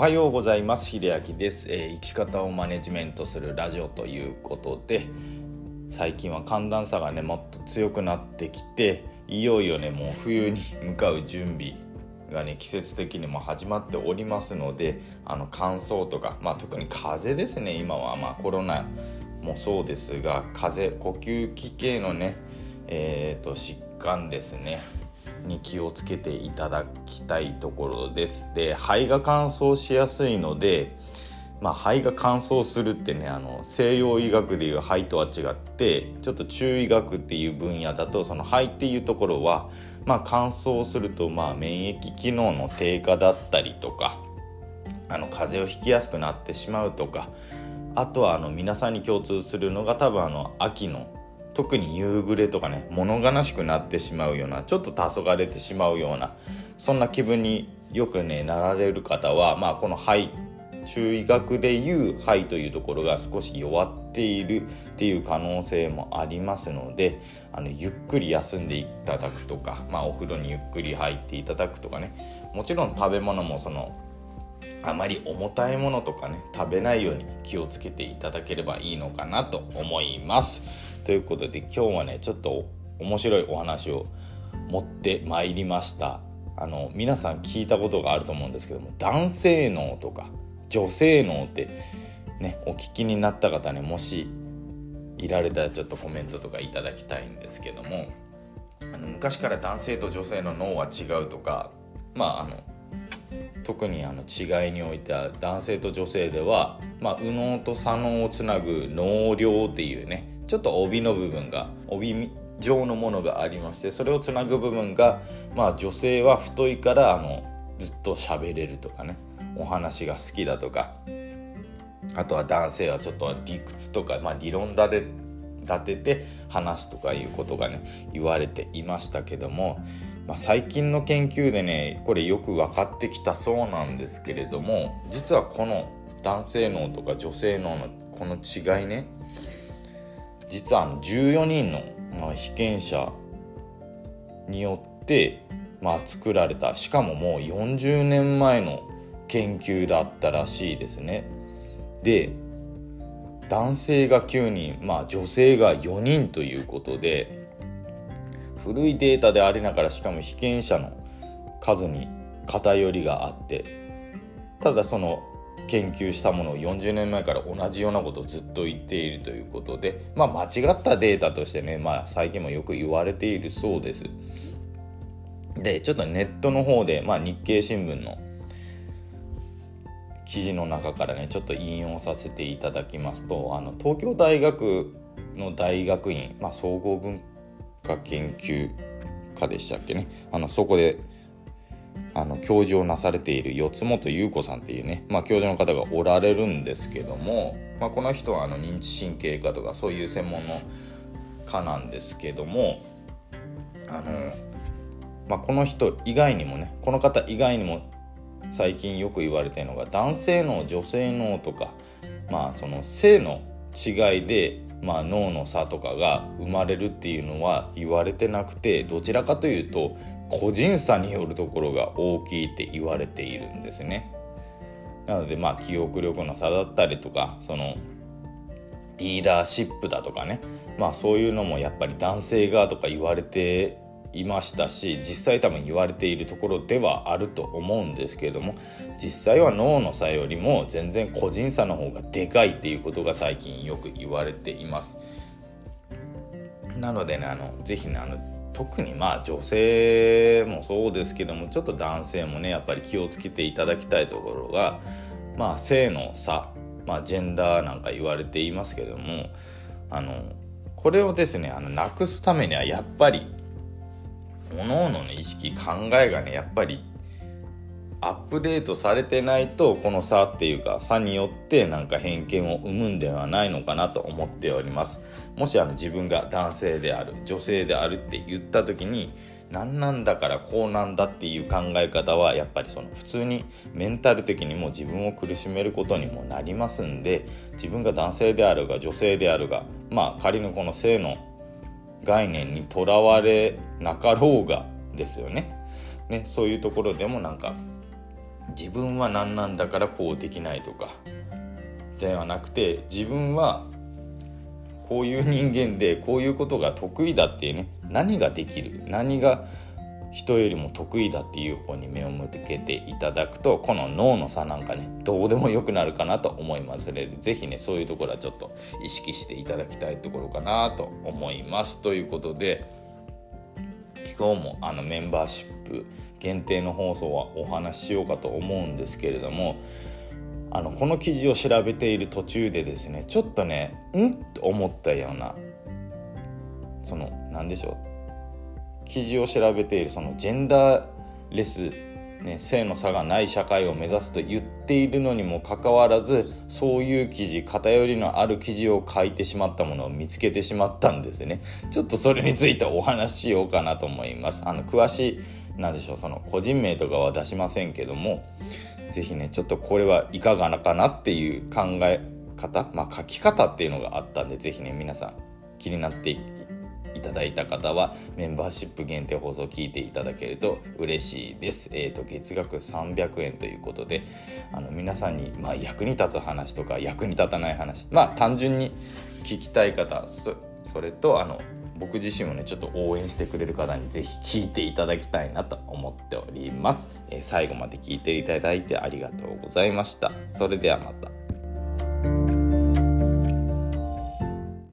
おはようございます。秀明です、えー生き方をマネジメントするラジオということで最近は寒暖差がねもっと強くなってきていよいよねもう冬に向かう準備がね季節的にも始まっておりますのであの乾燥とか、まあ、特に風邪ですね。今は、まあ、コロナもそうですが風邪呼吸器系のね、えー、と疾患ですね。に気をつけていただきたいところです。で肺が乾燥しやすいのでまあ、肺が乾燥するってねあの西洋医学でいう肺とは違ってちょっと中医学っていう分野だとその肺っていうところは、まあ、乾燥するとまあ免疫機能の低下だったりとかあの風邪をひきやすくなってしまうとかあとはあの皆さんに共通するのが多分あの秋の特に夕暮れとかね物悲しくなってしまうようなちょっと黄昏れてしまうようなそんな気分によくねなられる方は、まあ、この肺中医学でいう肺というところが少し弱っているっていう可能性もありますのであのゆっくり休んでいただくとか、まあ、お風呂にゆっくり入っていただくとかねもちろん食べ物もそのあまり重たいものとかね食べないように気をつけていただければいいのかなと思います。ということで今日はねちょっと面白いお話を持ってまいりました。あの皆さん聞いたことがあると思うんですけども男性脳とか女性脳ってねお聞きになった方ねもしいられたらちょっとコメントとかいただきたいんですけどもあの昔から男性と女性の脳は違うとかまああの特にあの違いにおいては男性と女性では、まあ、右脳と左脳をつなぐ脳梁っていうねちょっと帯の部分が帯状のものがありましてそれをつなぐ部分が、まあ、女性は太いからあのずっと喋れるとかねお話が好きだとかあとは男性はちょっと理屈とか、まあ、理論立て立てて話すとかいうことがね言われていましたけども、まあ、最近の研究でねこれよく分かってきたそうなんですけれども実はこの男性脳とか女性脳のこの違いね実は14人の、ま、被験者によって、まあ、作られたしかももう40年前の研究だったらしいですね。で男性が9人、まあ、女性が4人ということで古いデータでありながらしかも被験者の数に偏りがあってただその研究したものを40年前から同じようなことをずっと言っているということで、まあ、間違ったデータとしてね、まあ、最近もよく言われているそうです。でちょっとネットの方で、まあ、日経新聞の記事の中からねちょっと引用させていただきますとあの東京大学の大学院、まあ、総合文化研究科でしたっけねあのそこであの教授をなされている四本優子さんっていうね、まあ、教授の方がおられるんですけども、まあ、この人はあの認知神経科とかそういう専門の科なんですけどもあの、まあ、この人以外にもねこの方以外にも最近よく言われているのが男性脳女性脳とかまあその性の違いで、まあ、脳の差とかが生まれるっていうのは言われてなくてどちらかというと個人差によるところが大きいって言われているんですね。なのでまあ記憶力の差だったりとかそのリーダーシップだとかねまあそういうのもやっぱり男性がとか言われていましたし実際多分言われているところではあると思うんですけれども実際は脳の差よりも全然個人差の方がでかいっていうことが最近よく言われています。なのでねあのぜひねあの特にまあ女性もそうですけどもちょっと男性もねやっぱり気をつけていただきたいところがまあ性の差、まあ、ジェンダーなんか言われていますけどもあのこれをですねあのなくすためにはやっぱり各々の意識考えがねやっぱりアップデートされてないとこの差っていうか差によってなんか偏見を生むんではないのかなと思っておりますもしあの自分が男性である女性であるって言った時に何なんだからこうなんだっていう考え方はやっぱりその普通にメンタル的にも自分を苦しめることにもなりますんで自分が男性であるが女性であるがまあ仮にこの性の概念にとらわれなかろうがですよね。ねそういうところでもなんか自分は何なんだからこうできないとか。ではなくて自分はこういう人間でこういうことが得意だっていうね。何ができる？何が人よりも得意だっていう方に目を向けていただくとこの脳の差なんかねどうでもよくなるかなと思います。ので是非ねそういうところはちょっと意識していただきたいところかなと思います。ということで今日もあのメンバーシップ限定の放送はお話ししようかと思うんですけれどもあのこの記事を調べている途中でですねちょっとねん？と思ったようなその何でしょう？記事を調べているそのジェンダーレス、ね、性の差がない社会を目指すと言っているのにもかかわらずそういう記事偏りのある記事を書いてしまったものを見つけてしまったんですね。ちょっとそれについてお話ししようかなと思います。あの詳しい何でしょうその個人名とかは出しませんけども是非ねちょっとこれはいかがなかなっていう考え方まあ書き方っていうのがあったんで是非ね皆さん気になっていただいた方はメンバーシップ限定放送を聞いていただけると嬉しいです。えーと、月額300円ということであの皆さんに、まあ、役に立つ話とか役に立たない話まあ単純に聞きたい方それとあの僕自身をねちょっと応援してくれる方に是非聞いていただきたいなと思っております、えー、最後まで聞いていただいてありがとうございました。それではまた。